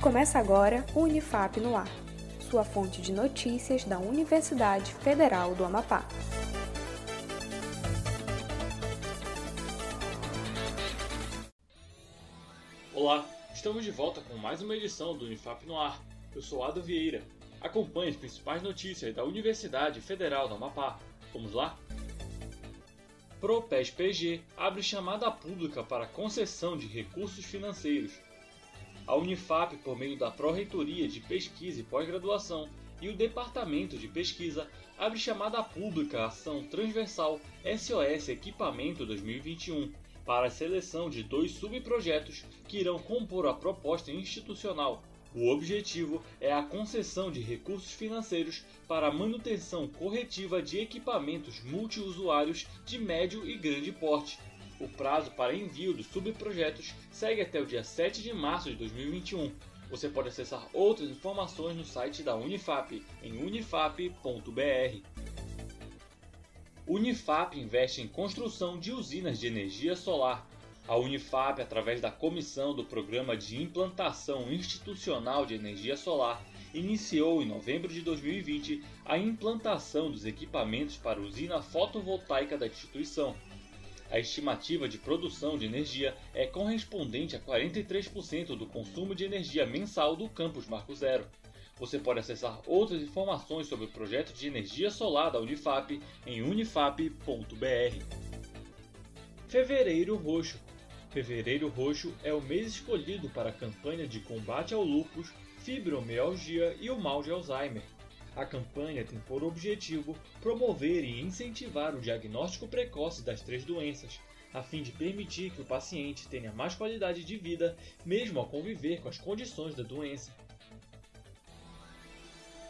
Começa agora o Unifap no Ar, sua fonte de notícias da Universidade Federal do Amapá. Olá, estamos de volta com mais uma edição do Unifap no Ar. Eu sou Ado Vieira. Acompanhe as principais notícias da Universidade Federal do Amapá. Vamos lá? ProPES-PG abre chamada pública para concessão de recursos financeiros. A Unifap, por meio da Pró-Reitoria de Pesquisa e Pós-Graduação e o Departamento de Pesquisa, abre chamada pública Ação Transversal SOS Equipamento 2021 para a seleção de dois subprojetos que irão compor a proposta institucional o objetivo é a concessão de recursos financeiros para a manutenção corretiva de equipamentos multiusuários de médio e grande porte. O prazo para envio dos subprojetos segue até o dia 7 de março de 2021. Você pode acessar outras informações no site da Unifap em unifap.br. Unifap investe em construção de usinas de energia solar a Unifap, através da comissão do Programa de Implantação Institucional de Energia Solar, iniciou em novembro de 2020 a implantação dos equipamentos para usina fotovoltaica da instituição. A estimativa de produção de energia é correspondente a 43% do consumo de energia mensal do campus Marco Zero. Você pode acessar outras informações sobre o projeto de energia solar da Unifap em unifap.br. Fevereiro Roxo Fevereiro Roxo é o mês escolhido para a campanha de combate ao lúpus, fibromialgia e o mal de Alzheimer. A campanha tem por objetivo promover e incentivar o diagnóstico precoce das três doenças, a fim de permitir que o paciente tenha mais qualidade de vida, mesmo ao conviver com as condições da doença.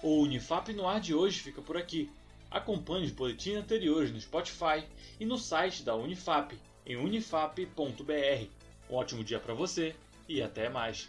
O Unifap no ar de hoje fica por aqui. Acompanhe os boletins anteriores no Spotify e no site da Unifap em unifap.br. Um ótimo dia para você e até mais.